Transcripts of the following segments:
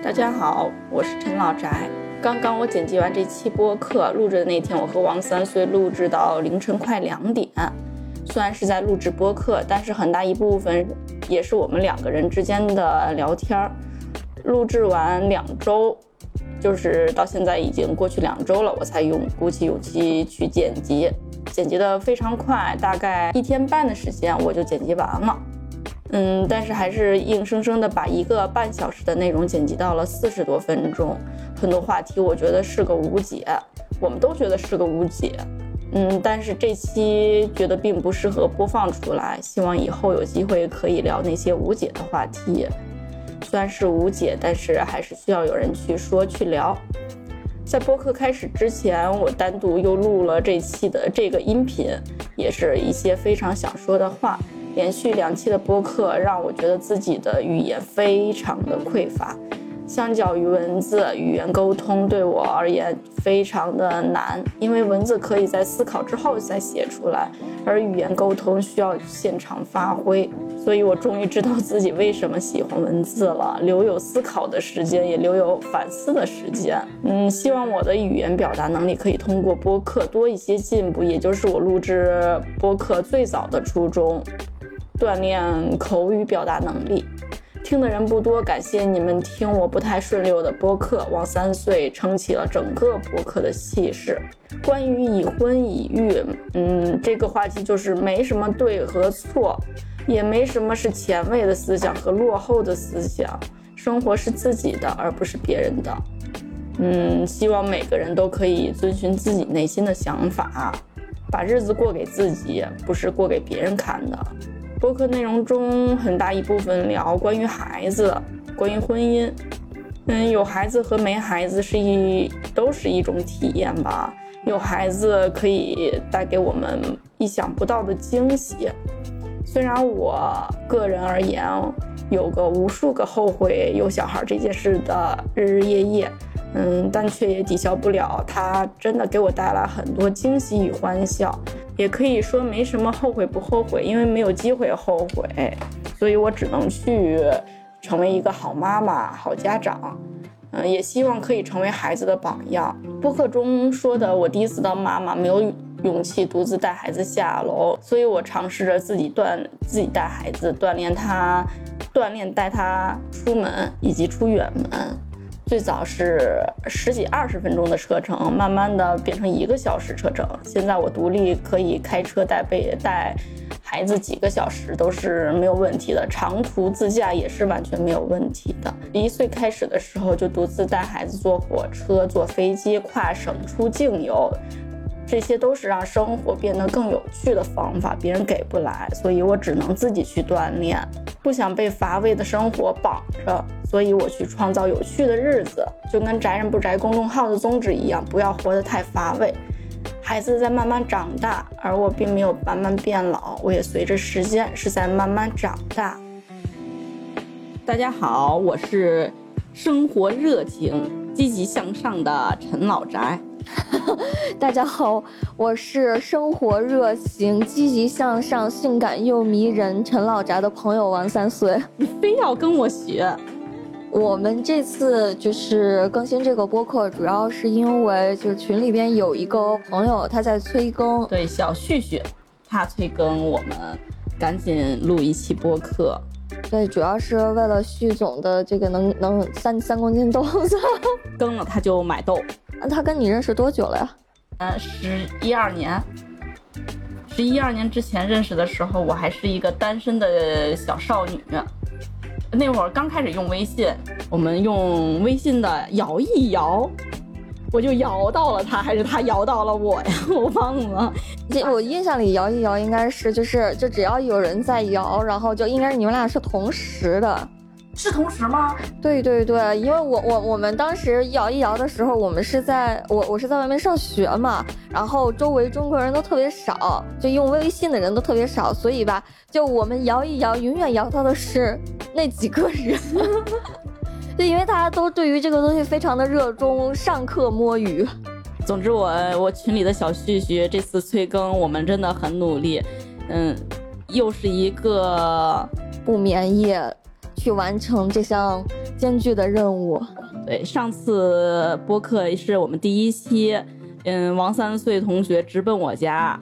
大家好，我是陈老宅。刚刚我剪辑完这期播客，录制的那天，我和王三岁录制到凌晨快两点。虽然是在录制播客，但是很大一部分也是我们两个人之间的聊天儿。录制完两周，就是到现在已经过去两周了，我才用鼓起勇气去剪辑，剪辑的非常快，大概一天半的时间我就剪辑完了。嗯，但是还是硬生生的把一个半小时的内容剪辑到了四十多分钟，很多话题我觉得是个无解，我们都觉得是个无解。嗯，但是这期觉得并不适合播放出来，希望以后有机会可以聊那些无解的话题。虽然是无解，但是还是需要有人去说去聊。在播客开始之前，我单独又录了这期的这个音频，也是一些非常想说的话。连续两期的播客让我觉得自己的语言非常的匮乏，相较于文字，语言沟通对我而言非常的难，因为文字可以在思考之后再写出来，而语言沟通需要现场发挥。所以我终于知道自己为什么喜欢文字了，留有思考的时间，也留有反思的时间。嗯，希望我的语言表达能力可以通过播客多一些进步，也就是我录制播客最早的初衷。锻炼口语表达能力，听的人不多，感谢你们听我不太顺溜的播客。王三岁撑起了整个播客的气势。关于已婚已育，嗯，这个话题就是没什么对和错，也没什么是前卫的思想和落后的思想。生活是自己的，而不是别人的。嗯，希望每个人都可以遵循自己内心的想法，把日子过给自己，不是过给别人看的。播客内容中很大一部分聊关于孩子，关于婚姻。嗯，有孩子和没孩子是一都是一种体验吧。有孩子可以带给我们意想不到的惊喜。虽然我个人而言，有个无数个后悔有小孩这件事的日日夜夜。嗯，但却也抵消不了它真的给我带来很多惊喜与欢笑，也可以说没什么后悔不后悔，因为没有机会后悔，所以我只能去成为一个好妈妈、好家长。嗯，也希望可以成为孩子的榜样。播客中说的，我第一次当妈妈，没有勇气独自带孩子下楼，所以我尝试着自己锻自己带孩子，锻炼他，锻炼带他出门以及出远门。最早是十几二十分钟的车程，慢慢的变成一个小时车程。现在我独立可以开车带背带孩子几个小时都是没有问题的，长途自驾也是完全没有问题的。一岁开始的时候就独自带孩子坐火车、坐飞机跨省出境游。这些都是让生活变得更有趣的方法，别人给不来，所以我只能自己去锻炼。不想被乏味的生活绑着，所以我去创造有趣的日子，就跟宅人不宅公众号的宗旨一样，不要活得太乏味。孩子在慢慢长大，而我并没有慢慢变老，我也随着时间是在慢慢长大。大家好，我是生活热情、积极向上的陈老宅。大家好，我是生活热情、积极向上、性感又迷人陈老宅的朋友王三岁。你非要跟我学？我们这次就是更新这个播客，主要是因为就是群里边有一个朋友他在催更，对，小旭旭，他催更，我们赶紧录一期播客。对，主要是为了旭总的这个能能三三公斤豆子，更了他就买豆。那他跟你认识多久了呀？嗯，十一二年。十一二年之前认识的时候，我还是一个单身的小少女。那会儿刚开始用微信，我们用微信的摇一摇，我就摇到了他，还是他摇到了我呀？我忘了。我印象里摇一摇应该是就是就只要有人在摇，然后就应该是你们俩是同时的。是同时吗？对对对，因为我我我们当时摇一摇的时候，我们是在我我是在外面上学嘛，然后周围中国人都特别少，就用微信的人都特别少，所以吧，就我们摇一摇，永远摇到的是那几个人。对，因为大家都对于这个东西非常的热衷，上课摸鱼。总之，我我群里的小旭旭这次催更，我们真的很努力，嗯，又是一个不眠夜。去完成这项艰巨的任务。对，上次播客是我们第一期，嗯，王三岁同学直奔我家，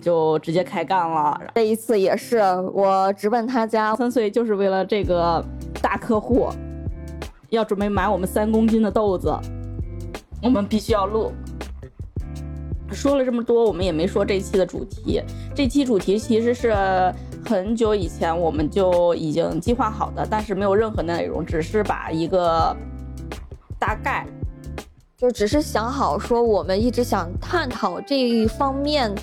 就直接开干了。这一次也是我直奔他家，三岁就是为了这个大客户，要准备买我们三公斤的豆子，我们必须要录。说了这么多，我们也没说这期的主题。这期主题其实是很久以前我们就已经计划好的，但是没有任何内容，只是把一个大概，就只是想好说我们一直想探讨这一方面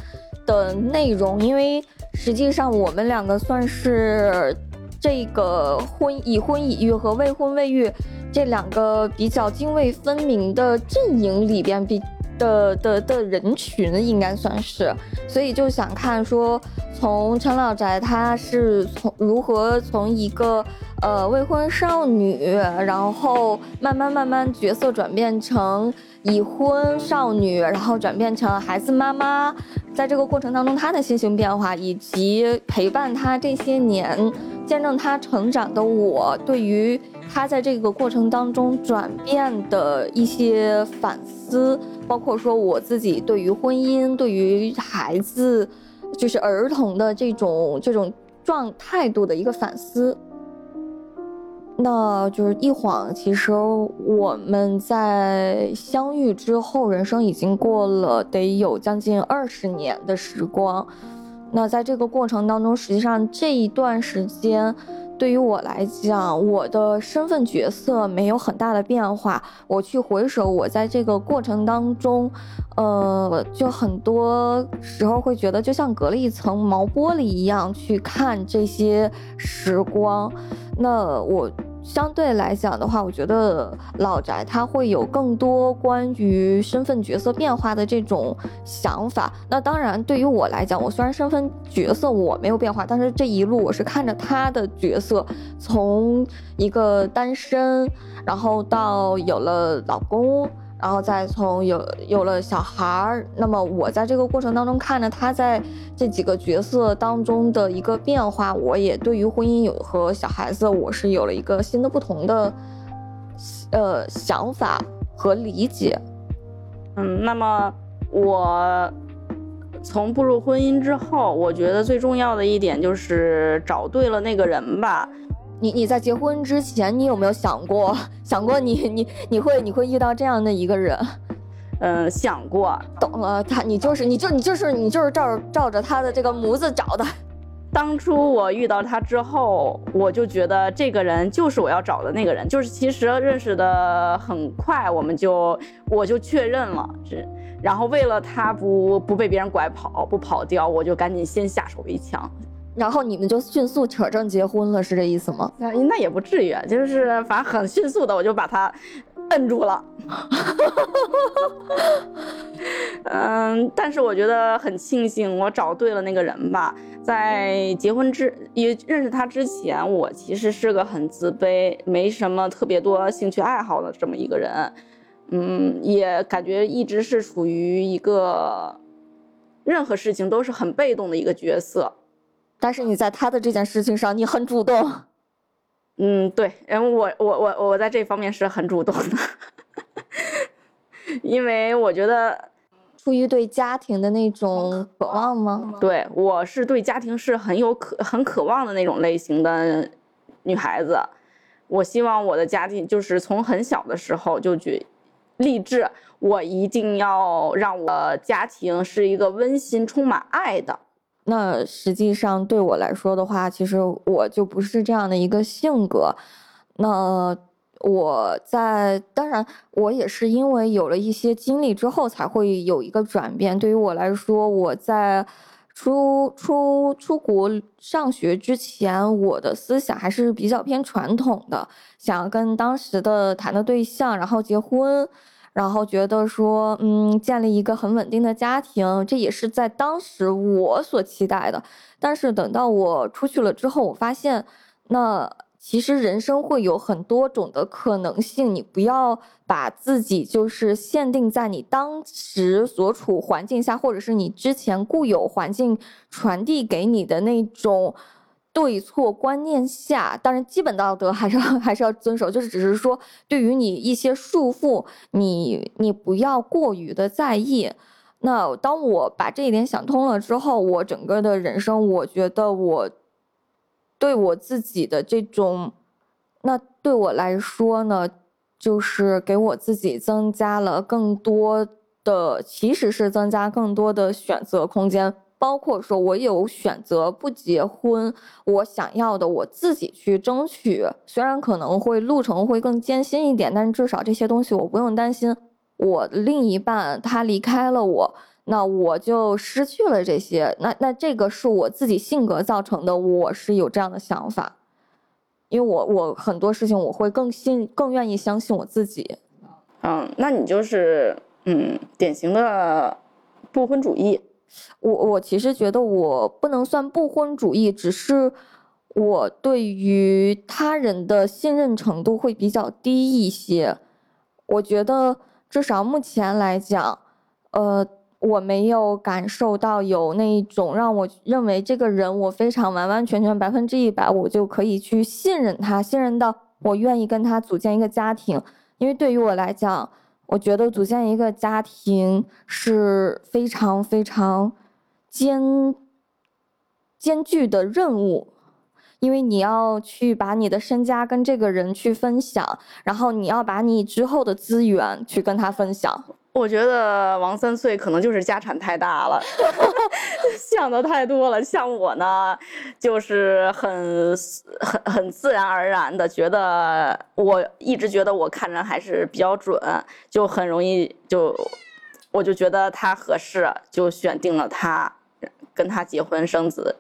的内容，因为实际上我们两个算是这个婚已婚已育和未婚未育这两个比较泾渭分明的阵营里边比。的的的人群应该算是，所以就想看说，从陈老宅他是从如何从一个呃未婚少女，然后慢慢慢慢角色转变成已婚少女，然后转变成孩子妈妈，在这个过程当中他的心情变化，以及陪伴他这些年，见证他成长的我，对于他在这个过程当中转变的一些反思。包括说我自己对于婚姻、对于孩子，就是儿童的这种这种状态度的一个反思。那就是一晃，其实我们在相遇之后，人生已经过了得有将近二十年的时光。那在这个过程当中，实际上这一段时间。对于我来讲，我的身份角色没有很大的变化。我去回首我在这个过程当中，呃，就很多时候会觉得就像隔了一层毛玻璃一样去看这些时光。那我。相对来讲的话，我觉得老宅他会有更多关于身份角色变化的这种想法。那当然，对于我来讲，我虽然身份角色我没有变化，但是这一路我是看着他的角色从一个单身，然后到有了老公。然后再从有有了小孩儿，那么我在这个过程当中看着他在这几个角色当中的一个变化，我也对于婚姻有和小孩子，我是有了一个新的不同的呃想法和理解。嗯，那么我从步入婚姻之后，我觉得最重要的一点就是找对了那个人吧。你你在结婚之前，你有没有想过想过你你你会你会遇到这样的一个人？嗯，想过。懂了，他你就是你就你就是你就是照照着他的这个模子找的。当初我遇到他之后，我就觉得这个人就是我要找的那个人。就是其实认识的很快，我们就我就确认了，是然后为了他不不被别人拐跑不跑掉，我就赶紧先下手为强。然后你们就迅速扯证结婚了，是这意思吗？那那也不至于，就是反正很迅速的，我就把他摁住了。嗯，但是我觉得很庆幸，我找对了那个人吧。在结婚之也认识他之前，我其实是个很自卑，没什么特别多兴趣爱好的这么一个人。嗯，也感觉一直是处于一个任何事情都是很被动的一个角色。但是你在他的这件事情上，你很主动。嗯，对，然后我我我我在这方面是很主动的，因为我觉得 出于对家庭的那种渴望吗？对，我是对家庭是很有渴很渴望的那种类型的女孩子。我希望我的家庭就是从很小的时候就去立志，我一定要让我家庭是一个温馨、充满爱的。那实际上对我来说的话，其实我就不是这样的一个性格。那我在当然，我也是因为有了一些经历之后，才会有一个转变。对于我来说，我在出出出国上学之前，我的思想还是比较偏传统的，想要跟当时的谈的对象，然后结婚。然后觉得说，嗯，建立一个很稳定的家庭，这也是在当时我所期待的。但是等到我出去了之后，我发现，那其实人生会有很多种的可能性。你不要把自己就是限定在你当时所处环境下，或者是你之前固有环境传递给你的那种对错观念下，当然基本道德还是 还是要遵守，就是只是说对于你一些束缚，你你不要过于的在意。那当我把这一点想通了之后，我整个的人生，我觉得我对我自己的这种，那对我来说呢，就是给我自己增加了更多的，其实是增加更多的选择空间。包括说，我有选择不结婚，我想要的我自己去争取。虽然可能会路程会更艰辛一点，但是至少这些东西我不用担心。我另一半他离开了我，那我就失去了这些。那那这个是我自己性格造成的，我是有这样的想法。因为我我很多事情我会更信更愿意相信我自己。嗯，那你就是嗯典型的不婚主义。我我其实觉得我不能算不婚主义，只是我对于他人的信任程度会比较低一些。我觉得至少目前来讲，呃，我没有感受到有那种让我认为这个人我非常完完全全百分之一百我就可以去信任他，信任到我愿意跟他组建一个家庭。因为对于我来讲。我觉得组建一个家庭是非常非常艰艰巨的任务，因为你要去把你的身家跟这个人去分享，然后你要把你之后的资源去跟他分享。我觉得王三岁可能就是家产太大了，想的太多了。像我呢，就是很很很自然而然的觉得，我一直觉得我看人还是比较准，就很容易就，我就觉得他合适，就选定了他，跟他结婚生子。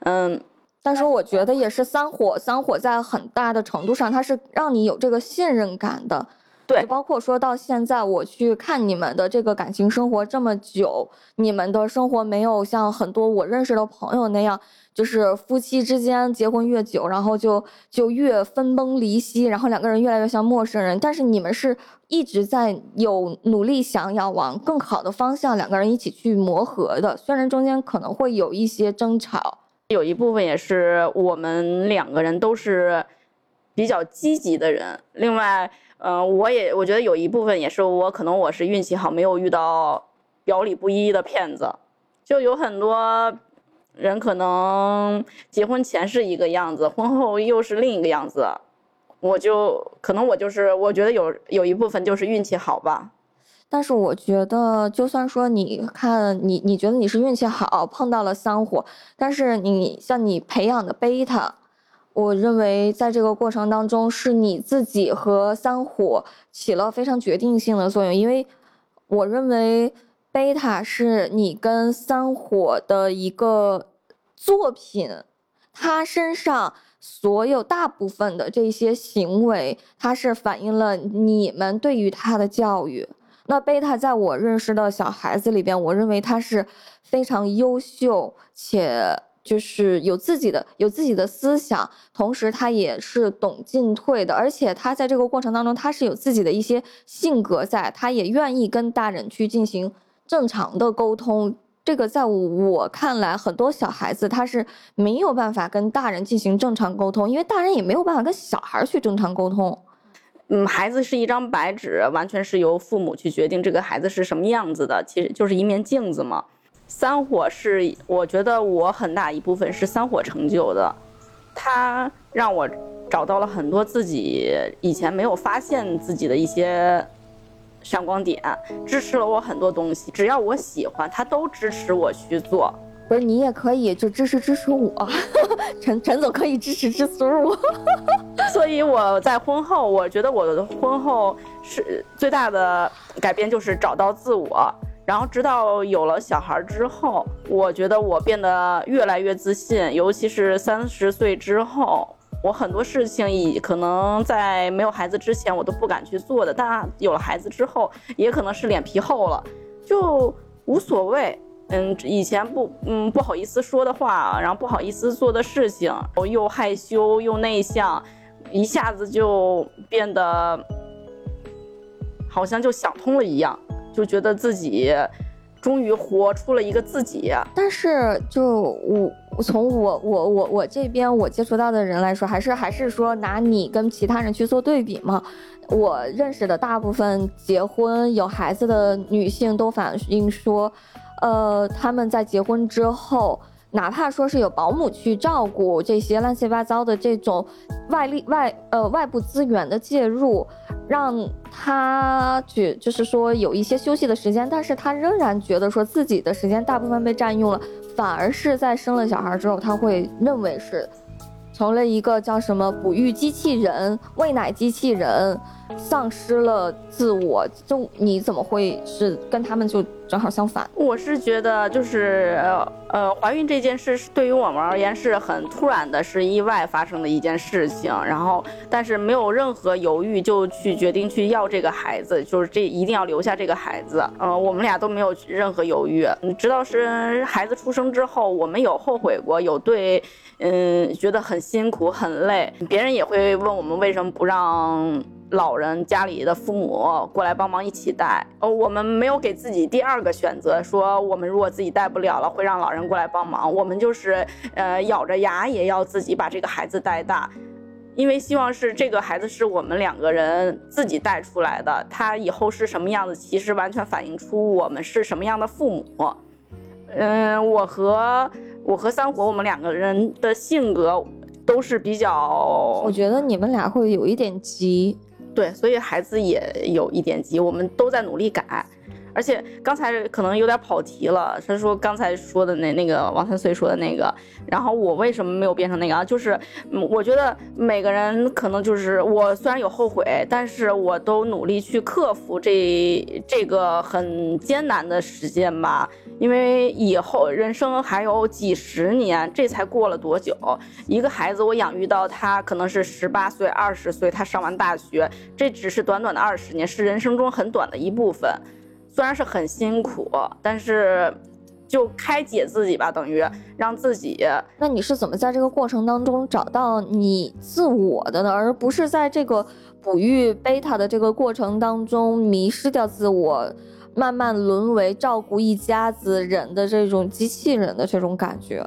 嗯，但是我觉得也是三火，三火在很大的程度上，它是让你有这个信任感的。对，包括说到现在，我去看你们的这个感情生活这么久，你们的生活没有像很多我认识的朋友那样，就是夫妻之间结婚越久，然后就就越分崩离析，然后两个人越来越像陌生人。但是你们是一直在有努力想要往更好的方向，两个人一起去磨合的。虽然中间可能会有一些争吵，有一部分也是我们两个人都是比较积极的人。另外。嗯，我也我觉得有一部分也是我可能我是运气好，没有遇到表里不一的骗子。就有很多人可能结婚前是一个样子，婚后又是另一个样子。我就可能我就是我觉得有有一部分就是运气好吧。但是我觉得，就算说你看你你觉得你是运气好碰到了三火，但是你像你培养的贝塔。我认为，在这个过程当中，是你自己和三火起了非常决定性的作用。因为我认为贝塔是你跟三火的一个作品，他身上所有大部分的这些行为，它是反映了你们对于他的教育。那贝塔在我认识的小孩子里边，我认为他是非常优秀且。就是有自己的有自己的思想，同时他也是懂进退的，而且他在这个过程当中，他是有自己的一些性格在，他也愿意跟大人去进行正常的沟通。这个在我看来，很多小孩子他是没有办法跟大人进行正常沟通，因为大人也没有办法跟小孩去正常沟通。嗯，孩子是一张白纸，完全是由父母去决定这个孩子是什么样子的，其实就是一面镜子嘛。三火是，我觉得我很大一部分是三火成就的，他让我找到了很多自己以前没有发现自己的一些闪光点，支持了我很多东西。只要我喜欢，他都支持我去做。不是你也可以就支持支持我，陈陈总可以支持支持我。所以我在婚后，我觉得我的婚后是最大的改变就是找到自我。然后直到有了小孩之后，我觉得我变得越来越自信，尤其是三十岁之后，我很多事情以可能在没有孩子之前我都不敢去做的，但有了孩子之后，也可能是脸皮厚了，就无所谓。嗯，以前不嗯不好意思说的话，然后不好意思做的事情，我又害羞又内向，一下子就变得好像就想通了一样。就觉得自己终于活出了一个自己。但是就我从我我我我这边我接触到的人来说，还是还是说拿你跟其他人去做对比嘛。我认识的大部分结婚有孩子的女性都反映说，呃，他们在结婚之后。哪怕说是有保姆去照顾这些乱七八糟的这种外力外呃外部资源的介入，让他觉就是说有一些休息的时间，但是他仍然觉得说自己的时间大部分被占用了，反而是在生了小孩之后，他会认为是成了一个叫什么哺育机器人、喂奶机器人。丧失了自我，就你怎么会是跟他们就正好相反？我是觉得就是呃，怀孕这件事是对于我们而言是很突然的，是意外发生的一件事情。然后，但是没有任何犹豫就去决定去要这个孩子，就是这一定要留下这个孩子。嗯，我们俩都没有任何犹豫，直到是孩子出生之后，我们有后悔过，有对，嗯，觉得很辛苦很累。别人也会问我们为什么不让。老人家里的父母过来帮忙一起带，哦，我们没有给自己第二个选择，说我们如果自己带不了了，会让老人过来帮忙。我们就是，呃，咬着牙也要自己把这个孩子带大，因为希望是这个孩子是我们两个人自己带出来的，他以后是什么样子，其实完全反映出我们是什么样的父母。嗯，我和我和三火，我们两个人的性格都是比较，我觉得你们俩会有一点急。对，所以孩子也有一点急，我们都在努力改。而且刚才可能有点跑题了，他说刚才说的那那个王三岁说的那个，然后我为什么没有变成那个啊？就是我觉得每个人可能就是我虽然有后悔，但是我都努力去克服这这个很艰难的时间吧。因为以后人生还有几十年，这才过了多久？一个孩子我养育到他可能是十八岁、二十岁，他上完大学，这只是短短的二十年，是人生中很短的一部分。虽然是很辛苦，但是就开解自己吧，等于让自己。那你是怎么在这个过程当中找到你自我的呢？而不是在这个哺育贝塔的这个过程当中迷失掉自我，慢慢沦为照顾一家子人的这种机器人的这种感觉？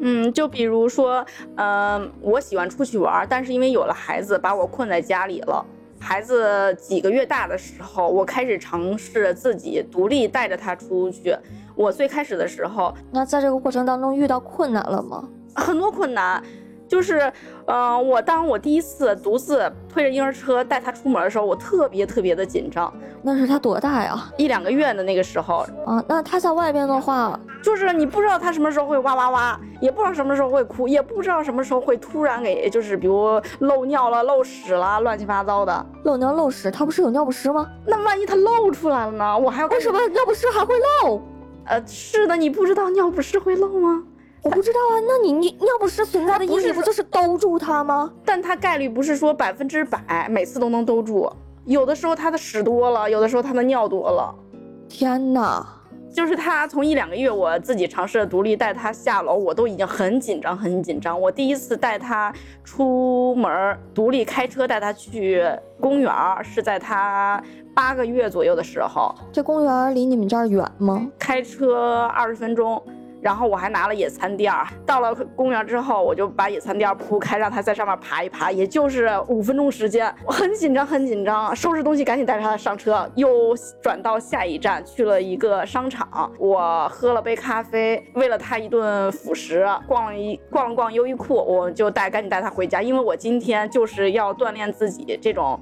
嗯，就比如说，嗯，我喜欢出去玩，但是因为有了孩子，把我困在家里了。孩子几个月大的时候，我开始尝试自己独立带着他出去。我最开始的时候，那在这个过程当中遇到困难了吗？很多困难。就是，嗯，我当我第一次独自推着婴儿车带他出门的时候，我特别特别的紧张。那是他多大呀？一两个月的那个时候啊。那他在外边的话，就是你不知道他什么时候会哇哇哇，也不知道什么时候会哭，也不知道什么时候会突然给，就是比如漏尿了、漏屎了，乱七八糟的。漏尿漏屎，他不是有尿不湿吗？那万一他漏出来了呢？我还要为什么尿不湿还会漏？呃，是的，你不知道尿不湿会漏吗？我不知道啊，那你尿尿不湿存在的意义不就是兜住它吗？但它概率不是说百分之百每次都能兜住，有的时候它的屎多了，有的时候它的尿多了。天哪！就是他从一两个月，我自己尝试独立带他下楼，我都已经很紧张，很紧张。我第一次带他出门，独立开车带他去公园，是在他八个月左右的时候。这公园离你们这儿远吗？开车二十分钟。然后我还拿了野餐垫儿，到了公园之后，我就把野餐垫儿铺开，让他在上面爬一爬，也就是五分钟时间。我很紧张，很紧张，收拾东西，赶紧带着他上车，又转到下一站，去了一个商场。我喝了杯咖啡，喂了他一顿辅食，逛了一逛了逛优衣库，我就带赶紧带他回家，因为我今天就是要锻炼自己这种，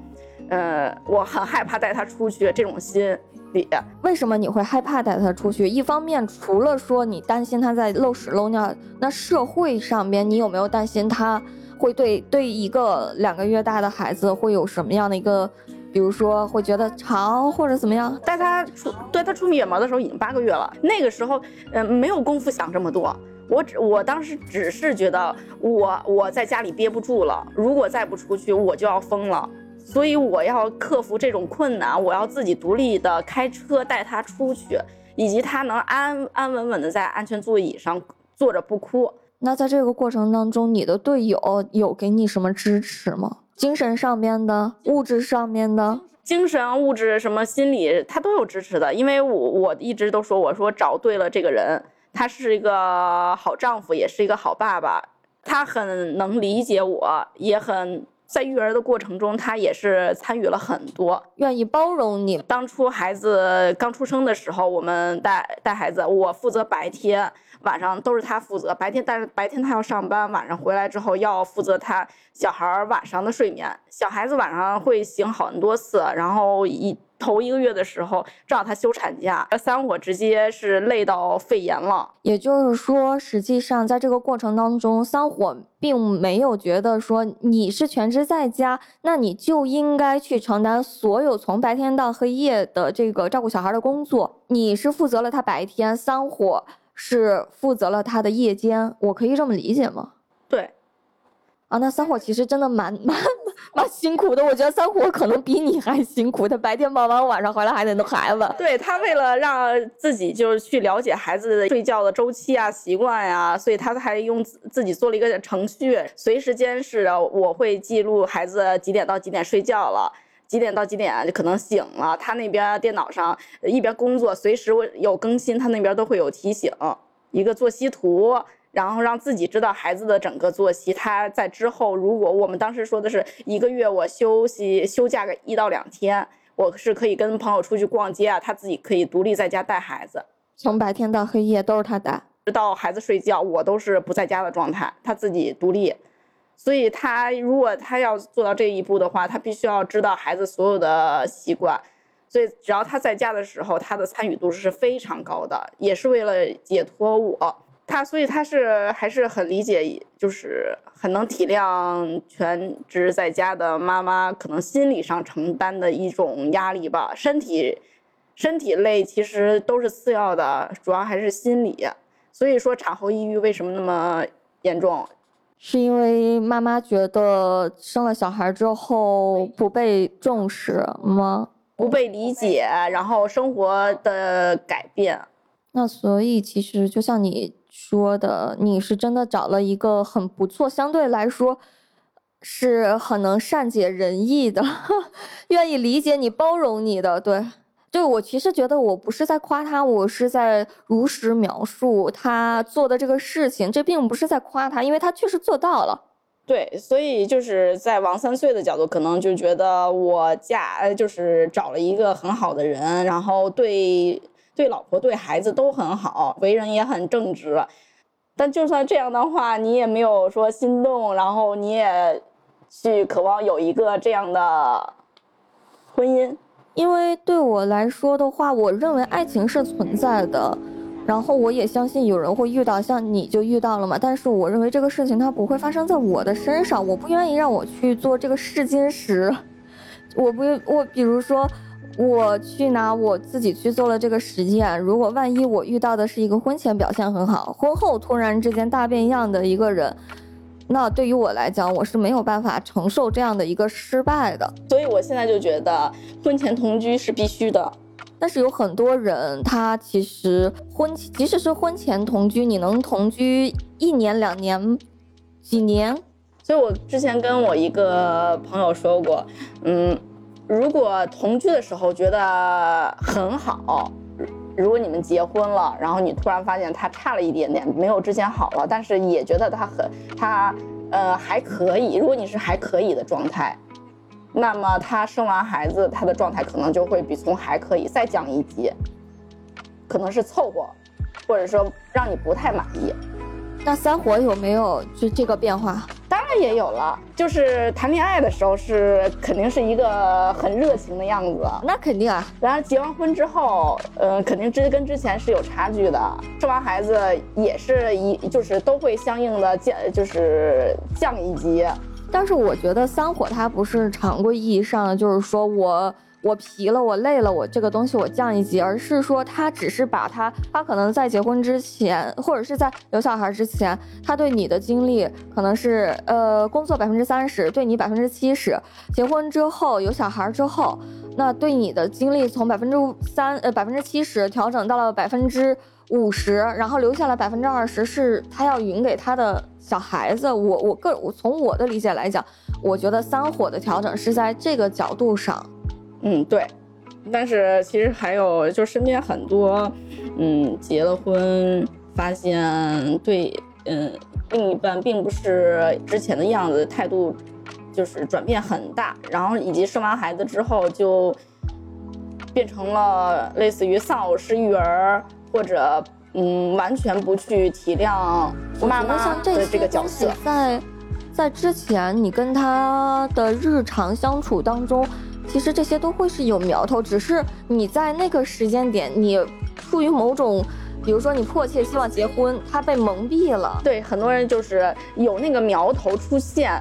呃，我很害怕带他出去这种心。里为什么你会害怕带他出去？一方面，除了说你担心他在漏屎漏尿，那社会上边你有没有担心他会对对一个两个月大的孩子会有什么样的一个，比如说会觉得潮或者怎么样？带他出带他出远门的时候已经八个月了，那个时候嗯没有功夫想这么多，我只我当时只是觉得我我在家里憋不住了，如果再不出去我就要疯了。所以我要克服这种困难，我要自己独立的开车带他出去，以及他能安安稳稳的在安全座椅上坐着不哭。那在这个过程当中，你的队友有给你什么支持吗？精神上面的、物质上面的。精神、物质什么心理，他都有支持的。因为我我一直都说，我说找对了这个人，他是一个好丈夫，也是一个好爸爸，他很能理解我，也很。在育儿的过程中，他也是参与了很多，愿意包容你。当初孩子刚出生的时候，我们带带孩子，我负责白天，晚上都是他负责。白天，但是白天他要上班，晚上回来之后要负责他小孩晚上的睡眠。小孩子晚上会醒很多次，然后一。头一个月的时候，正好他休产假，三火直接是累到肺炎了。也就是说，实际上在这个过程当中，三火并没有觉得说你是全职在家，那你就应该去承担所有从白天到黑夜的这个照顾小孩的工作。你是负责了他白天，三火是负责了他的夜间。我可以这么理解吗？对。啊，那三火其实真的蛮蛮蛮辛苦的。我觉得三虎可能比你还辛苦，他白天忙完，晚上回来还得弄孩子。对他为了让自己就是去了解孩子的睡觉的周期啊、习惯呀，所以他还用自己做了一个程序，随时监视。我会记录孩子几点到几点睡觉了，几点到几点就可能醒了。他那边电脑上一边工作，随时我有更新，他那边都会有提醒，一个作息图。然后让自己知道孩子的整个作息，他在之后，如果我们当时说的是一个月我休息休假个一到两天，我是可以跟朋友出去逛街啊，他自己可以独立在家带孩子，从白天到黑夜都是他带，直到孩子睡觉，我都是不在家的状态，他自己独立。所以他如果他要做到这一步的话，他必须要知道孩子所有的习惯，所以只要他在家的时候，他的参与度是非常高的，也是为了解脱我。他所以他是还是很理解，就是很能体谅全职在家的妈妈可能心理上承担的一种压力吧。身体身体累其实都是次要的，主要还是心理。所以说产后抑郁为什么那么严重？是因为妈妈觉得生了小孩之后不被重视吗？不被理解，然后生活的改变。那所以其实就像你。说的你是真的找了一个很不错，相对来说是很能善解人意的，愿意理解你、包容你的。对，对我其实觉得我不是在夸他，我是在如实描述他做的这个事情。这并不是在夸他，因为他确实做到了。对，所以就是在王三岁的角度，可能就觉得我嫁就是找了一个很好的人，然后对。对老婆对孩子都很好，为人也很正直，但就算这样的话，你也没有说心动，然后你也去渴望有一个这样的婚姻。因为对我来说的话，我认为爱情是存在的，然后我也相信有人会遇到，像你就遇到了嘛。但是我认为这个事情它不会发生在我的身上，我不愿意让我去做这个试金石，我不我比如说。我去拿我自己去做了这个实验，如果万一我遇到的是一个婚前表现很好，婚后突然之间大变样的一个人，那对于我来讲，我是没有办法承受这样的一个失败的。所以我现在就觉得婚前同居是必须的。但是有很多人，他其实婚即使是婚前同居，你能同居一年、两年、几年？所以我之前跟我一个朋友说过，嗯。如果同居的时候觉得很好，如果你们结婚了，然后你突然发现他差了一点点，没有之前好了，但是也觉得他很他呃还可以。如果你是还可以的状态，那么他生完孩子，他的状态可能就会比从还可以再降一级，可能是凑合，或者说让你不太满意。那三火有没有就这个变化？当然也有了，就是谈恋爱的时候是肯定是一个很热情的样子，那肯定啊。然后结完婚之后，呃，肯定之跟之前是有差距的。生完孩子也是一，就是都会相应的降，就是降一级。但是我觉得三火它不是常规意义上的，就是说我。我疲了，我累了，我这个东西我降一级，而是说他只是把他，他可能在结婚之前，或者是在有小孩之前，他对你的精力可能是呃工作百分之三十，对你百分之七十。结婚之后有小孩之后，那对你的精力从百分之三呃百分之七十调整到了百分之五十，然后留下来百分之二十是他要匀给他的小孩子。我我个我从我的理解来讲，我觉得三火的调整是在这个角度上。嗯，对。但是其实还有，就身边很多，嗯，结了婚发现对，嗯，另一半并不是之前的样子，态度就是转变很大，然后以及生完孩子之后就变成了类似于丧偶式育儿，或者嗯，完全不去体谅妈妈的这个角色。在在之前，你跟他的日常相处当中。其实这些都会是有苗头，只是你在那个时间点，你出于某种，比如说你迫切希望结婚，他被蒙蔽了。对，很多人就是有那个苗头出现，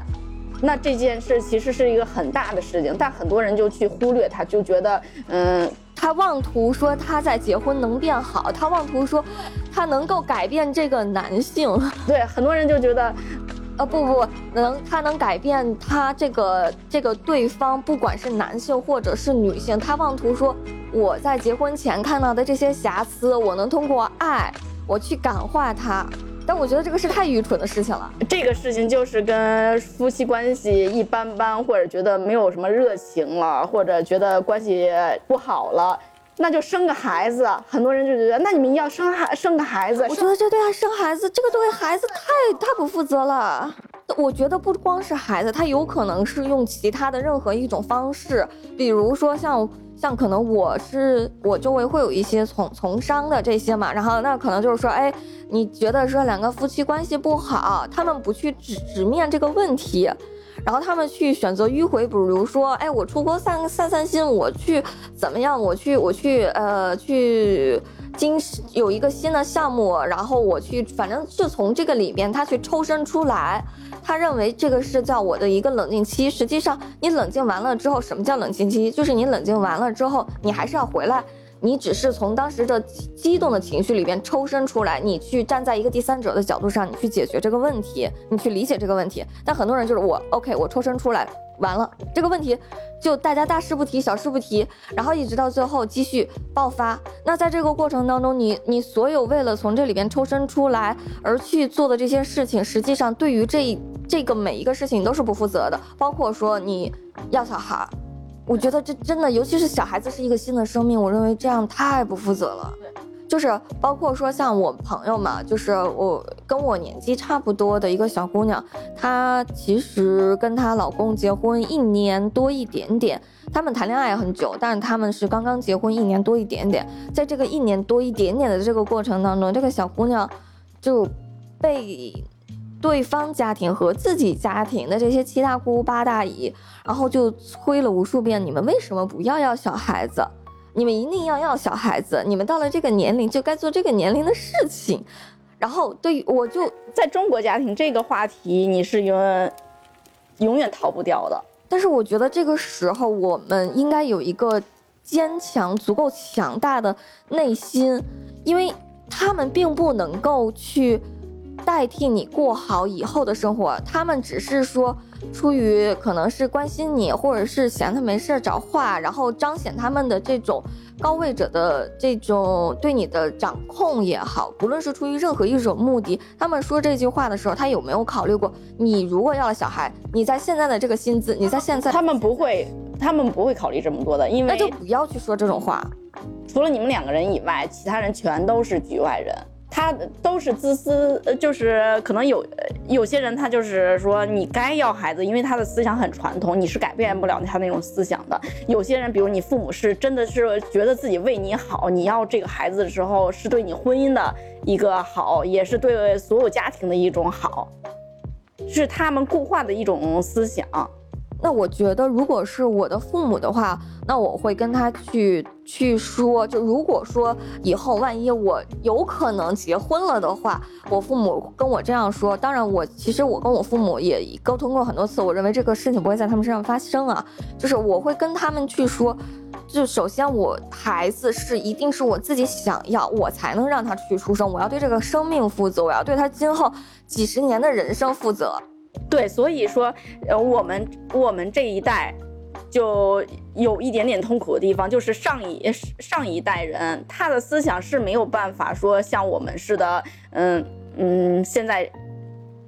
那这件事其实是一个很大的事情，但很多人就去忽略他，就觉得，嗯，他妄图说他在结婚能变好，他妄图说他能够改变这个男性。对，很多人就觉得。啊不不能，他能改变他这个这个对方，不管是男性或者是女性，他妄图说我在结婚前看到的这些瑕疵，我能通过爱我去感化他，但我觉得这个是太愚蠢的事情了。这个事情就是跟夫妻关系一般般，或者觉得没有什么热情了，或者觉得关系不好了。那就生个孩子，很多人就觉得，那你们要生孩生个孩子。我觉得这对他生孩子，这个对孩子太太不负责了。我觉得不光是孩子，他有可能是用其他的任何一种方式，比如说像像可能我是我周围会有一些从从商的这些嘛，然后那可能就是说，哎，你觉得说两个夫妻关系不好，他们不去直直面这个问题。然后他们去选择迂回，比如说，哎，我出国散散散心，我去怎么样？我去，我去，呃，去经有一个新的项目，然后我去，反正就从这个里面他去抽身出来，他认为这个是叫我的一个冷静期。实际上，你冷静完了之后，什么叫冷静期？就是你冷静完了之后，你还是要回来。你只是从当时的激动的情绪里边抽身出来，你去站在一个第三者的角度上，你去解决这个问题，你去理解这个问题。但很多人就是我，OK，我抽身出来，完了这个问题就大家大事不提，小事不提，然后一直到最后继续爆发。那在这个过程当中，你你所有为了从这里边抽身出来而去做的这些事情，实际上对于这这个每一个事情都是不负责的，包括说你要小孩。我觉得这真的，尤其是小孩子是一个新的生命，我认为这样太不负责了。对，就是包括说像我朋友嘛，就是我跟我年纪差不多的一个小姑娘，她其实跟她老公结婚一年多一点点，他们谈恋爱很久，但是他们是刚刚结婚一年多一点点，在这个一年多一点点的这个过程当中，这个小姑娘就被。对方家庭和自己家庭的这些七大姑八大姨，然后就催了无数遍：你们为什么不要要小孩子？你们一定要要小孩子！你们到了这个年龄就该做这个年龄的事情。然后对于我就在中国家庭这个话题，你是永远永远逃不掉的。但是我觉得这个时候我们应该有一个坚强、足够强大的内心，因为他们并不能够去。代替你过好以后的生活，他们只是说出于可能是关心你，或者是闲着没事找话，然后彰显他们的这种高位者的这种对你的掌控也好，不论是出于任何一种目的，他们说这句话的时候，他有没有考虑过你如果要了小孩，你在现在的这个薪资，你在现在，他们不会，他们不会考虑这么多的，因为那就不要去说这种话，除了你们两个人以外，其他人全都是局外人。他都是自私，就是可能有有些人，他就是说你该要孩子，因为他的思想很传统，你是改变不了他那种思想的。有些人，比如你父母是真的是觉得自己为你好，你要这个孩子的时候是对你婚姻的一个好，也是对所有家庭的一种好，是他们固化的一种思想。那我觉得，如果是我的父母的话，那我会跟他去去说，就如果说以后万一我有可能结婚了的话，我父母跟我这样说。当然，我其实我跟我父母也沟通过很多次，我认为这个事情不会在他们身上发生啊。就是我会跟他们去说，就首先我孩子是一定是我自己想要，我才能让他去出生，我要对这个生命负责，我要对他今后几十年的人生负责。对，所以说，呃，我们我们这一代，就有一点点痛苦的地方，就是上一上一代人他的思想是没有办法说像我们似的，嗯嗯，现在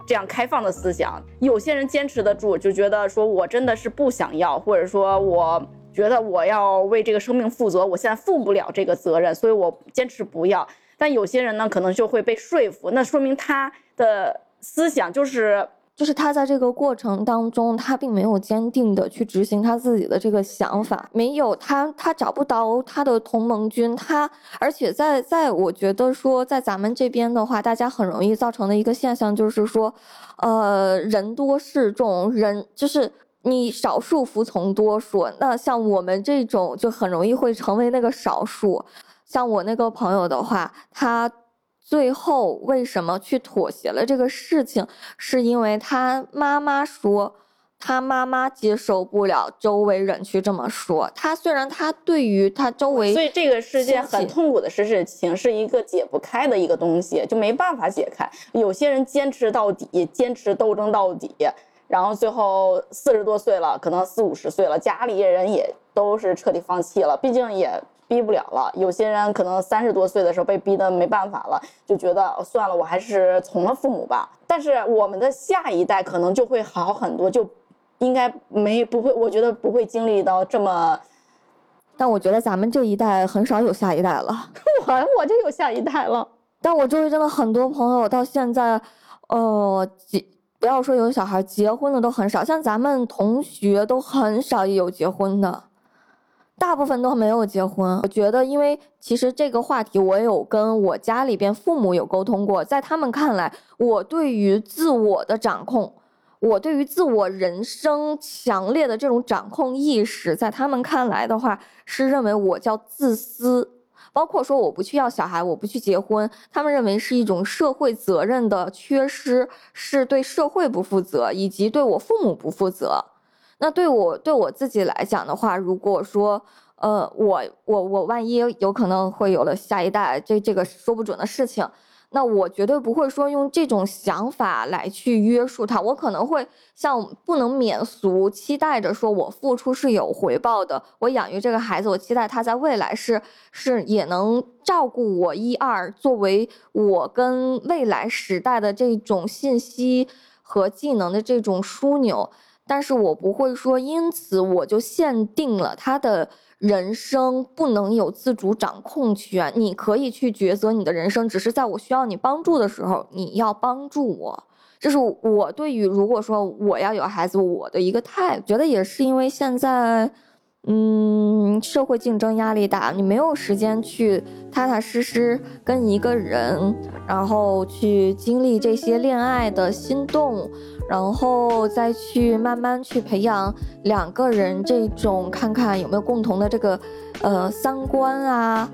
这样开放的思想。有些人坚持得住，就觉得说我真的是不想要，或者说我觉得我要为这个生命负责，我现在负不了这个责任，所以我坚持不要。但有些人呢，可能就会被说服，那说明他的思想就是。就是他在这个过程当中，他并没有坚定的去执行他自己的这个想法，没有他，他找不到他的同盟军，他而且在在我觉得说，在咱们这边的话，大家很容易造成的一个现象就是说，呃，人多势众，人就是你少数服从多数，那像我们这种就很容易会成为那个少数，像我那个朋友的话，他。最后为什么去妥协了这个事情？是因为他妈妈说，他妈妈接受不了周围人去这么说。他虽然他对于他周围，所以这个世界很痛苦的事情是一个解不开的一个东西，就没办法解开。有些人坚持到底，坚持斗争到底，然后最后四十多岁了，可能四五十岁了，家里人也都是彻底放弃了，毕竟也。逼不了了，有些人可能三十多岁的时候被逼得没办法了，就觉得算了，我还是从了父母吧。但是我们的下一代可能就会好很多，就应该没不会，我觉得不会经历到这么。但我觉得咱们这一代很少有下一代了，我我就有下一代了。但我周围真的很多朋友到现在，呃，结不要说有小孩，结婚的都很少，像咱们同学都很少有结婚的。大部分都没有结婚，我觉得，因为其实这个话题我有跟我家里边父母有沟通过，在他们看来，我对于自我的掌控，我对于自我人生强烈的这种掌控意识，在他们看来的话，是认为我叫自私，包括说我不去要小孩，我不去结婚，他们认为是一种社会责任的缺失，是对社会不负责，以及对我父母不负责。那对我对我自己来讲的话，如果说，呃，我我我万一有可能会有了下一代，这这个说不准的事情，那我绝对不会说用这种想法来去约束他，我可能会像不能免俗，期待着说我付出是有回报的，我养育这个孩子，我期待他在未来是是也能照顾我一二，作为我跟未来时代的这种信息和技能的这种枢纽。但是我不会说，因此我就限定了他的人生不能有自主掌控权。你可以去抉择你的人生，只是在我需要你帮助的时候，你要帮助我。这是我对于如果说我要有孩子，我的一个态。觉得也是因为现在，嗯，社会竞争压力大，你没有时间去踏踏实实跟一个人，然后去经历这些恋爱的心动。然后再去慢慢去培养两个人这种看看有没有共同的这个，呃，三观啊，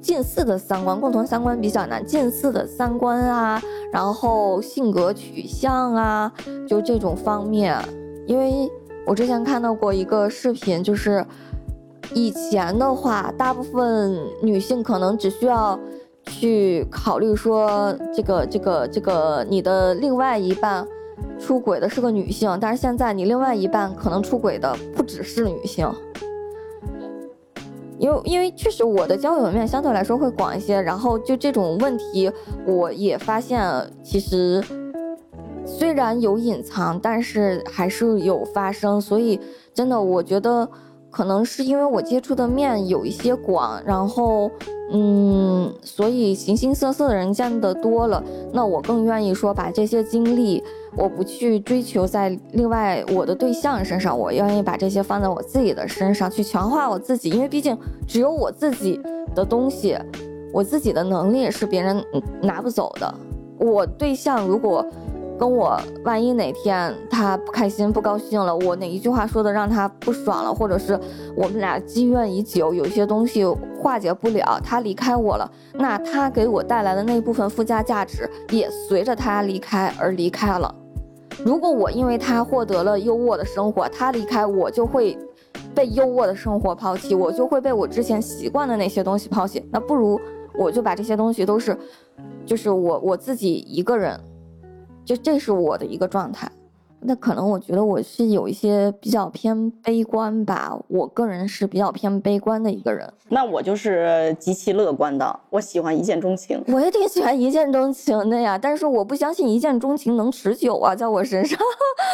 近似的三观，共同三观比较难，近似的三观啊，然后性格取向啊，就这种方面。因为我之前看到过一个视频，就是以前的话，大部分女性可能只需要去考虑说这个这个这个你的另外一半。出轨的是个女性，但是现在你另外一半可能出轨的不只是女性，因为因为确实我的交友面相对来说会广一些，然后就这种问题我也发现，其实虽然有隐藏，但是还是有发生，所以真的我觉得可能是因为我接触的面有一些广，然后嗯，所以形形色色的人见得多了，那我更愿意说把这些经历。我不去追求在另外我的对象身上，我愿意把这些放在我自己的身上去强化我自己，因为毕竟只有我自己的东西，我自己的能力是别人拿不走的。我对象如果跟我万一哪天他不开心、不高兴了，我哪一句话说的让他不爽了，或者是我们俩积怨已久，有些东西化解不了，他离开我了，那他给我带来的那部分附加价值也随着他离开而离开了。如果我因为他获得了优渥的生活，他离开我就会被优渥的生活抛弃，我就会被我之前习惯的那些东西抛弃。那不如我就把这些东西都是，就是我我自己一个人，就这是我的一个状态。那可能我觉得我是有一些比较偏悲观吧，我个人是比较偏悲观的一个人。那我就是极其乐观的，我喜欢一见钟情。我也挺喜欢一见钟情的呀，但是我不相信一见钟情能持久啊，在我身上。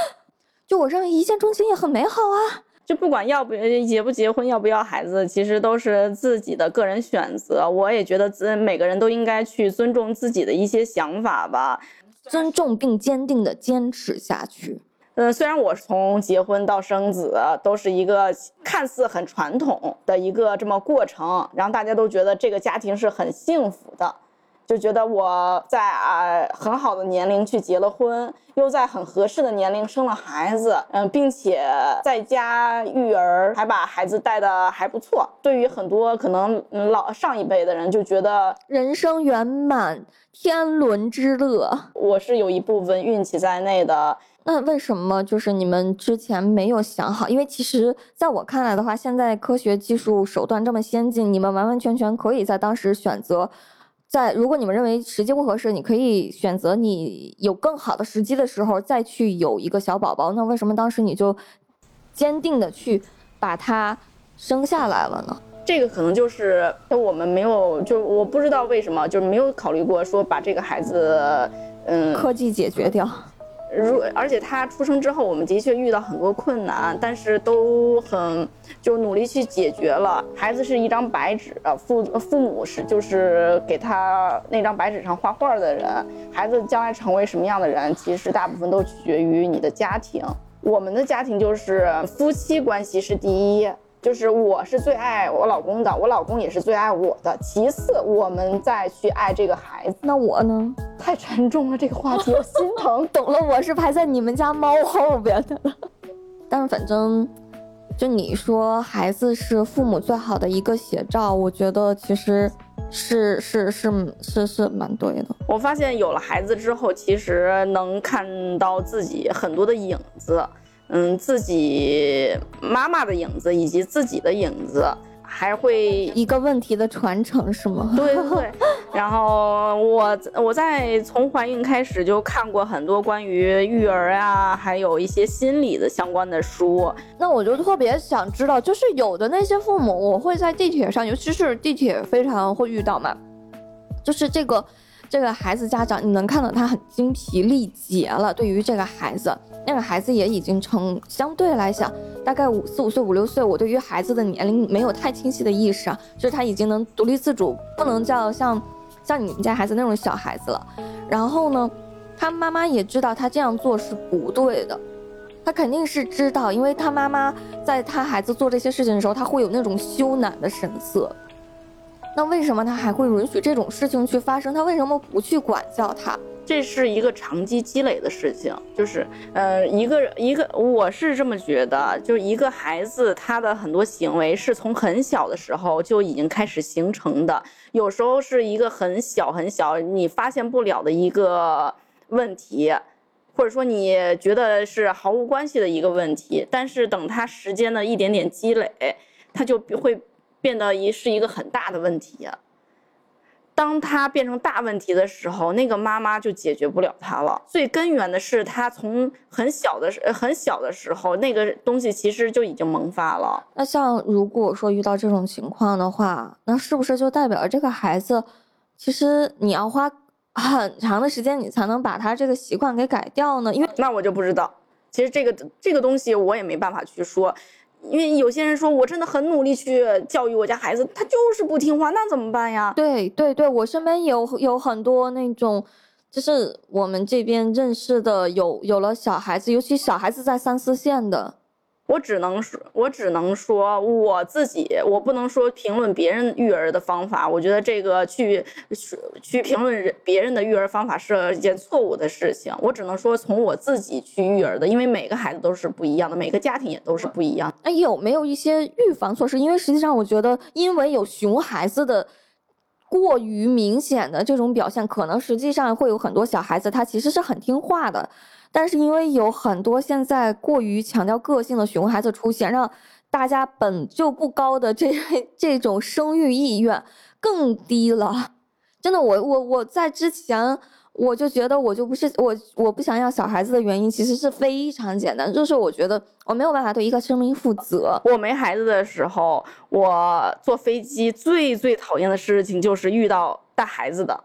就我认为一见钟情也很美好啊。就不管要不结不结婚，要不要孩子，其实都是自己的个人选择。我也觉得自每个人都应该去尊重自己的一些想法吧。尊重并坚定的坚持下去。嗯，虽然我从结婚到生子都是一个看似很传统的一个这么过程，然后大家都觉得这个家庭是很幸福的，就觉得我在啊很好的年龄去结了婚，又在很合适的年龄生了孩子，嗯，并且在家育儿，还把孩子带的还不错。对于很多可能老上一辈的人，就觉得人生圆满。天伦之乐，我是有一部分运气在内的。那为什么就是你们之前没有想好？因为其实在我看来的话，现在科学技术手段这么先进，你们完完全全可以在当时选择，在如果你们认为时机不合适，你可以选择你有更好的时机的时候再去有一个小宝宝。那为什么当时你就坚定的去把他生下来了呢？这个可能就是我们没有，就我不知道为什么，就是没有考虑过说把这个孩子，嗯，科技解决掉。如而且他出生之后，我们的确遇到很多困难，但是都很就努力去解决了。孩子是一张白纸，父父母是就是给他那张白纸上画画的人。孩子将来成为什么样的人，其实大部分都取决于你的家庭。我们的家庭就是夫妻关系是第一。就是我是最爱我老公的，我老公也是最爱我的。其次，我们再去爱这个孩子。那我呢？太沉重了，这个话题我心疼。懂了，我是排在你们家猫后边的了。但是反正，就你说孩子是父母最好的一个写照，我觉得其实是是是是是蛮对的。我发现有了孩子之后，其实能看到自己很多的影子。嗯，自己妈妈的影子以及自己的影子，还会一个问题的传承是吗？对对。然后我我在从怀孕开始就看过很多关于育儿啊，还有一些心理的相关的书。那我就特别想知道，就是有的那些父母，我会在地铁上，尤其是地铁非常会遇到嘛，就是这个。这个孩子家长，你能看到他很精疲力竭了。对于这个孩子，那个孩子也已经成相对来讲，大概五四五岁、五六岁。我对于孩子的年龄没有太清晰的意识啊，就是他已经能独立自主，不能叫像像你们家孩子那种小孩子了。然后呢，他妈妈也知道他这样做是不对的，他肯定是知道，因为他妈妈在他孩子做这些事情的时候，他会有那种羞赧的神色。那为什么他还会允许这种事情去发生？他为什么不去管教他？这是一个长期积累的事情，就是，呃，一个一个，我是这么觉得，就是一个孩子他的很多行为是从很小的时候就已经开始形成的，有时候是一个很小很小你发现不了的一个问题，或者说你觉得是毫无关系的一个问题，但是等他时间的一点点积累，他就会。变得一是一个很大的问题，当他变成大问题的时候，那个妈妈就解决不了他了。最根源的是他从很小的时很小的时候，那个东西其实就已经萌发了。那像如果说遇到这种情况的话，那是不是就代表着这个孩子，其实你要花很长的时间，你才能把他这个习惯给改掉呢？因为那我就不知道，其实这个这个东西我也没办法去说。因为有些人说我真的很努力去教育我家孩子，他就是不听话，那怎么办呀？对对对，我身边有有很多那种，就是我们这边认识的有有了小孩子，尤其小孩子在三四线的。我只能说，我只能说我自己，我不能说评论别人育儿的方法。我觉得这个去去评论别人的育儿方法是一件错误的事情。我只能说从我自己去育儿的，因为每个孩子都是不一样的，每个家庭也都是不一样。那有没有一些预防措施？因为实际上，我觉得因为有熊孩子的过于明显的这种表现，可能实际上会有很多小孩子他其实是很听话的。但是因为有很多现在过于强调个性的熊孩子出现，让大家本就不高的这 这种生育意愿更低了。真的，我我我在之前我就觉得我就不是我我不想要小孩子的原因，其实是非常简单，就是我觉得我没有办法对一个生命负责。我没孩子的时候，我坐飞机最最讨厌的事情就是遇到带孩子的。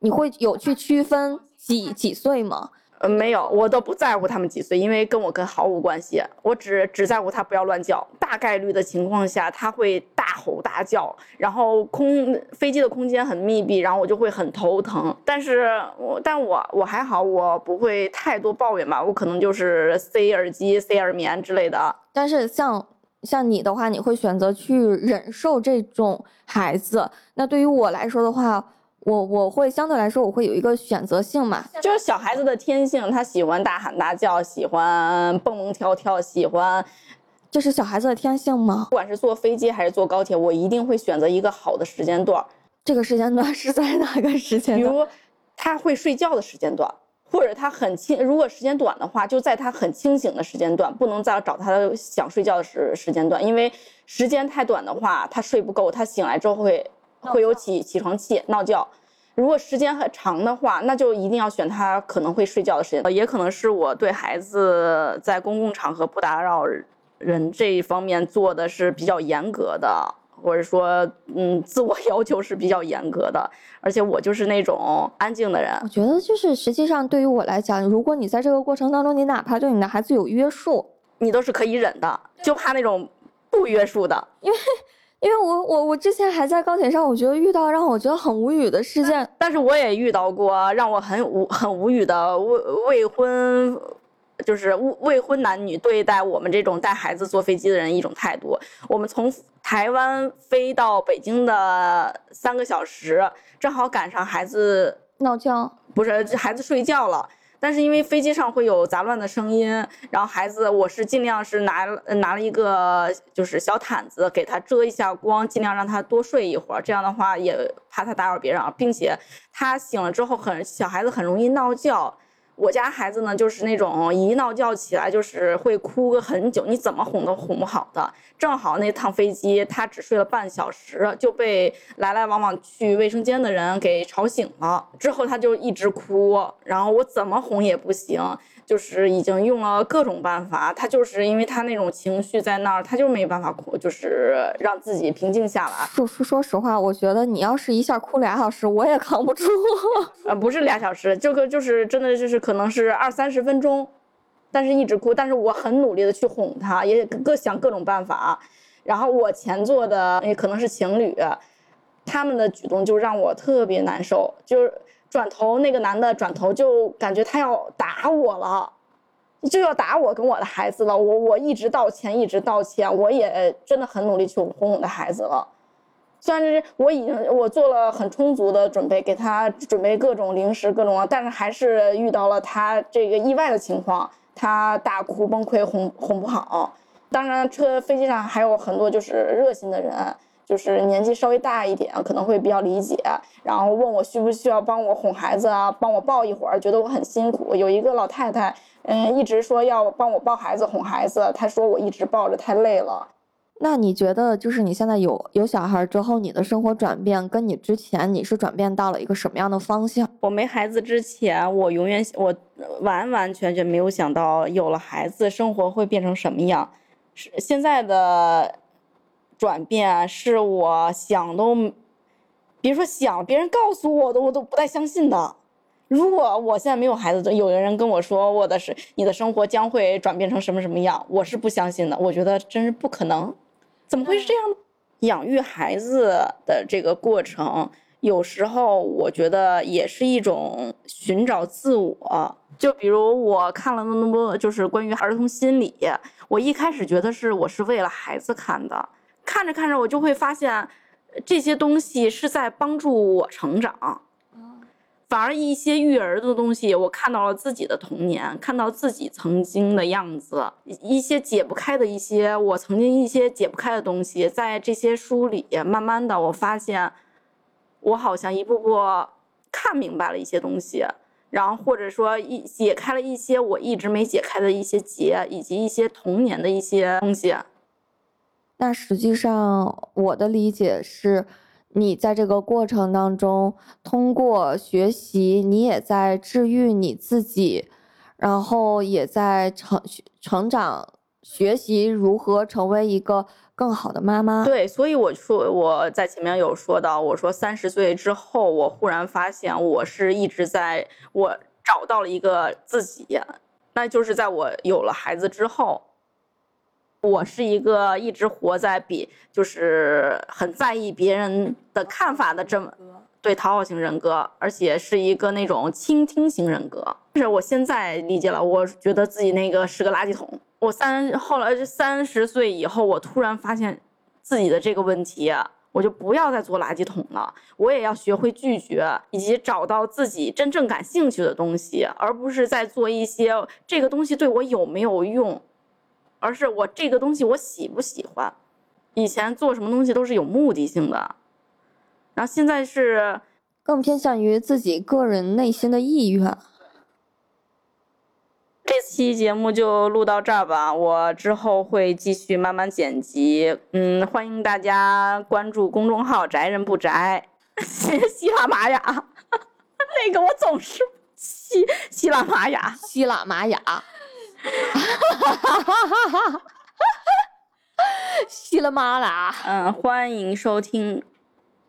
你会有去区分几几岁吗？呃，没有，我都不在乎他们几岁，因为跟我跟毫无关系。我只只在乎他不要乱叫。大概率的情况下，他会大吼大叫，然后空飞机的空间很密闭，然后我就会很头疼。但是我但我我还好，我不会太多抱怨吧。我可能就是塞耳机、塞耳棉之类的。但是像像你的话，你会选择去忍受这种孩子。那对于我来说的话。我我会相对来说我会有一个选择性嘛，就是小孩子的天性，他喜欢大喊大叫，喜欢蹦蹦跳跳，喜欢，这是小孩子的天性吗？不管是坐飞机还是坐高铁，我一定会选择一个好的时间段。这个时间段 是在哪个时间？比如他会睡觉的时间段，或者他很清，如果时间短的话，就在他很清醒的时间段，不能再找他想睡觉的时时间段，因为时间太短的话，他睡不够，他醒来之后会。会有起起床气、闹觉。如果时间很长的话，那就一定要选他可能会睡觉的时间。也可能是我对孩子在公共场合不打扰人这一方面做的是比较严格的，或者说，嗯，自我 要求是比较严格的。而且我就是那种安静的人。我觉得就是实际上对于我来讲，如果你在这个过程当中，你哪怕对你的孩子有约束，你都是可以忍的，就怕那种不约束的，因为。因为我我我之前还在高铁上，我觉得遇到让我觉得很无语的事件，但是我也遇到过让我很无很无语的未未婚，就是未未婚男女对待我们这种带孩子坐飞机的人一种态度。我们从台湾飞到北京的三个小时，正好赶上孩子闹觉，不是孩子睡觉了。但是因为飞机上会有杂乱的声音，然后孩子我是尽量是拿拿了一个就是小毯子给他遮一下光，尽量让他多睡一会儿，这样的话也怕他打扰别人，并且他醒了之后很小孩子很容易闹觉。我家孩子呢，就是那种一闹觉起来就是会哭个很久，你怎么哄都哄不好的。正好那趟飞机他只睡了半小时，就被来来往往去卫生间的人给吵醒了。之后他就一直哭，然后我怎么哄也不行。就是已经用了各种办法，他就是因为他那种情绪在那儿，他就没办法哭，就是让自己平静下来。说说说实话，我觉得你要是一下哭俩小时，我也扛不住。呃，不是俩小时，就个就是真的就是可能是二三十分钟，但是一直哭，但是我很努力的去哄他，也各想各种办法。然后我前座的也可能是情侣，他们的举动就让我特别难受，就是。转头，那个男的转头就感觉他要打我了，就要打我跟我的孩子了。我我一直道歉，一直道歉，我也真的很努力去哄我的孩子了。虽然是我已经我做了很充足的准备，给他准备各种零食各种，但是还是遇到了他这个意外的情况，他大哭崩溃，哄哄不好。当然，车飞机上还有很多就是热心的人。就是年纪稍微大一点，可能会比较理解，然后问我需不需要帮我哄孩子啊，帮我抱一会儿，觉得我很辛苦。有一个老太太，嗯，一直说要帮我抱孩子、哄孩子，她说我一直抱着太累了。那你觉得，就是你现在有有小孩之后，你的生活转变跟你之前你是转变到了一个什么样的方向？我没孩子之前，我永远我完完全全没有想到有了孩子，生活会变成什么样。是现在的。转变是我想都，别说想，别人告诉我的我都不太相信的。如果我现在没有孩子，有的人跟我说我的是你的生活将会转变成什么什么样，我是不相信的。我觉得真是不可能，怎么会是这样？养育孩子的这个过程，有时候我觉得也是一种寻找自我。就比如我看了那么多，就是关于儿童心理，我一开始觉得是我是为了孩子看的。看着看着，我就会发现，这些东西是在帮助我成长。反而一些育儿的东西，我看到了自己的童年，看到自己曾经的样子，一些解不开的一些我曾经一些解不开的东西，在这些书里，慢慢的我发现，我好像一步步看明白了一些东西，然后或者说一解开了一些我一直没解开的一些结，以及一些童年的一些东西。那实际上，我的理解是，你在这个过程当中，通过学习，你也在治愈你自己，然后也在成成长，学习如何成为一个更好的妈妈。对，所以我说我在前面有说到，我说三十岁之后，我忽然发现我是一直在我找到了一个自己，那就是在我有了孩子之后。我是一个一直活在比就是很在意别人的看法的这么对讨好型人格，而且是一个那种倾听型人格。就是我现在理解了，我觉得自己那个是个垃圾桶。我三后来三十岁以后，我突然发现自己的这个问题，我就不要再做垃圾桶了。我也要学会拒绝，以及找到自己真正感兴趣的东西，而不是在做一些这个东西对我有没有用。而是我这个东西我喜不喜欢？以前做什么东西都是有目的性的，然后现在是更偏向于自己个人内心的意愿。这期节目就录到这儿吧，我之后会继续慢慢剪辑。嗯，欢迎大家关注公众号“宅人不宅”，喜马拉雅，那个我总是喜喜马拉雅，喜马拉雅。哈哈哈哈哈！稀了妈啦！嗯，欢迎收听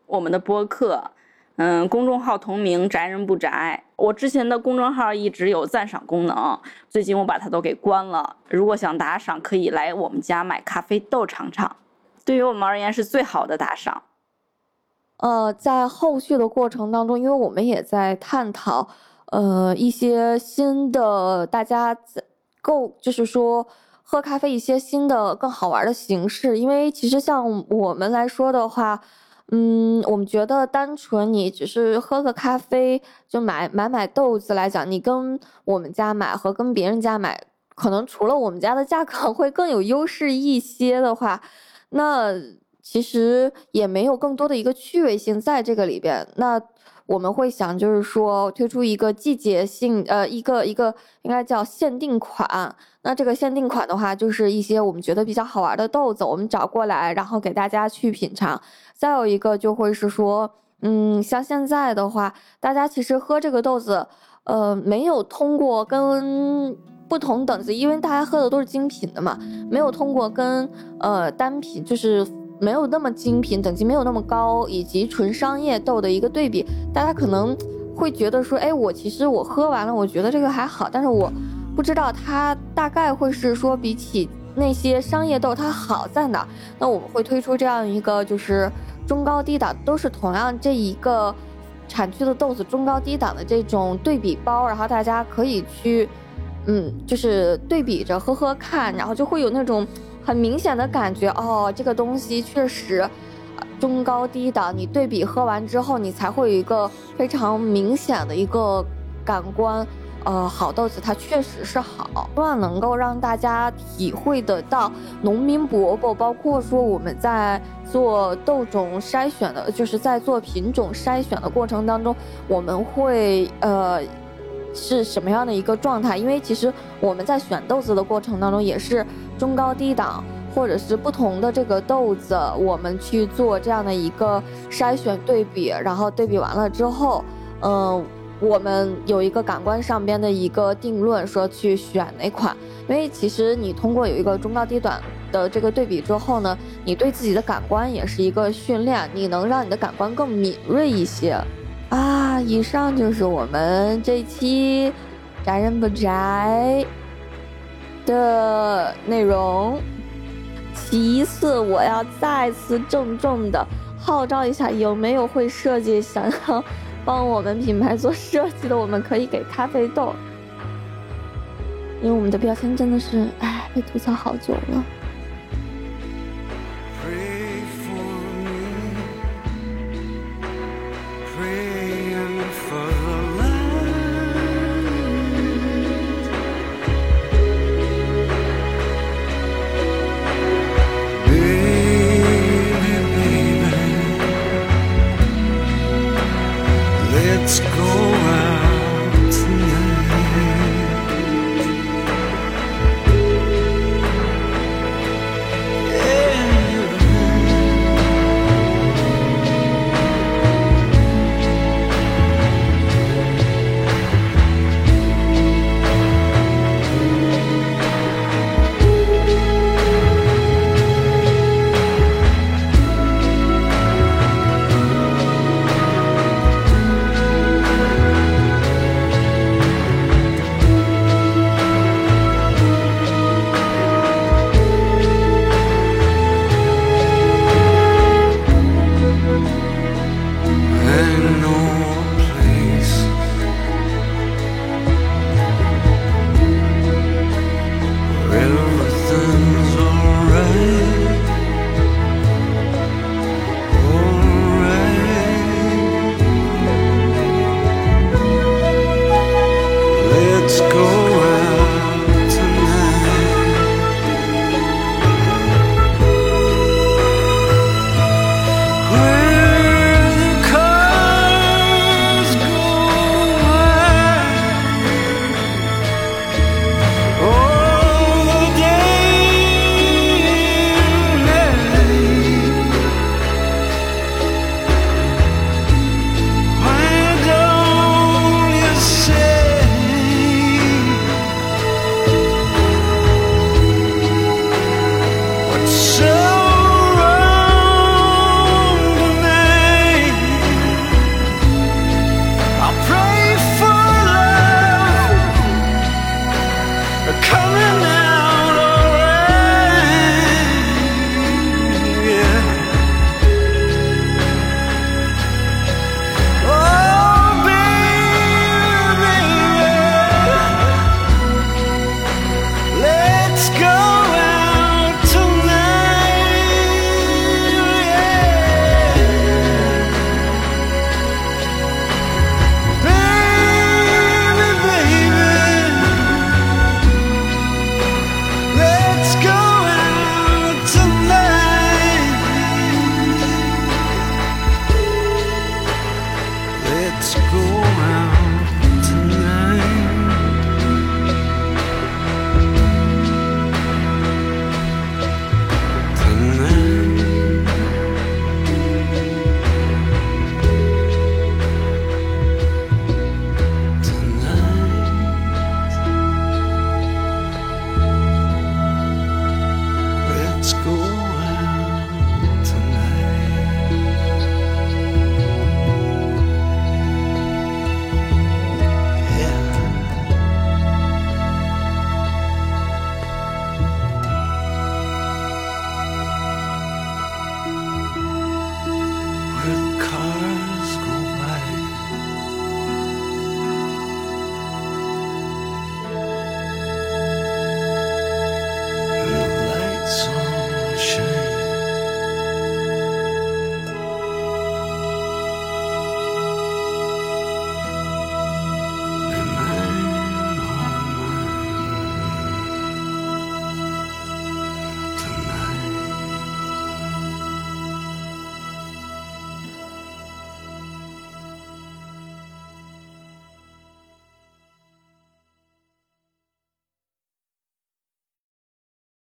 我们的播客。嗯，公众号同名“宅人不宅”。我之前的公众号一直有赞赏功能，最近我把它都给关了。如果想打赏，可以来我们家买咖啡豆尝尝，对于我们而言是最好的打赏。呃，在后续的过程当中，因为我们也在探讨，呃，一些新的大家在。够，就是说喝咖啡一些新的更好玩的形式，因为其实像我们来说的话，嗯，我们觉得单纯你只是喝个咖啡就买买买豆子来讲，你跟我们家买和跟别人家买，可能除了我们家的价格会更有优势一些的话，那其实也没有更多的一个趣味性在这个里边。那我们会想，就是说推出一个季节性，呃，一个一个应该叫限定款。那这个限定款的话，就是一些我们觉得比较好玩的豆子，我们找过来，然后给大家去品尝。再有一个就会是说，嗯，像现在的话，大家其实喝这个豆子，呃，没有通过跟不同等级，因为大家喝的都是精品的嘛，没有通过跟呃单品，就是。没有那么精品，等级没有那么高，以及纯商业豆的一个对比，大家可能会觉得说，哎，我其实我喝完了，我觉得这个还好，但是我不知道它大概会是说比起那些商业豆它好在哪。那我们会推出这样一个，就是中高低档都是同样这一个产区的豆子，中高低档的这种对比包，然后大家可以去，嗯，就是对比着喝喝看，然后就会有那种。很明显的感觉哦，这个东西确实中高低档，你对比喝完之后，你才会有一个非常明显的一个感官。呃，好豆子它确实是好，希望能够让大家体会得到农民伯伯，包括说我们在做豆种筛选的，就是在做品种筛选的过程当中，我们会呃。是什么样的一个状态？因为其实我们在选豆子的过程当中，也是中高低档，或者是不同的这个豆子，我们去做这样的一个筛选对比，然后对比完了之后，嗯，我们有一个感官上边的一个定论，说去选哪款。因为其实你通过有一个中高低档的这个对比之后呢，你对自己的感官也是一个训练，你能让你的感官更敏锐一些。啊，以上就是我们这期宅人不宅的内容。其次，我要再次郑重的号召一下，有没有会设计、想要帮我们品牌做设计的，我们可以给咖啡豆，因为我们的标签真的是，哎，被吐槽好久了。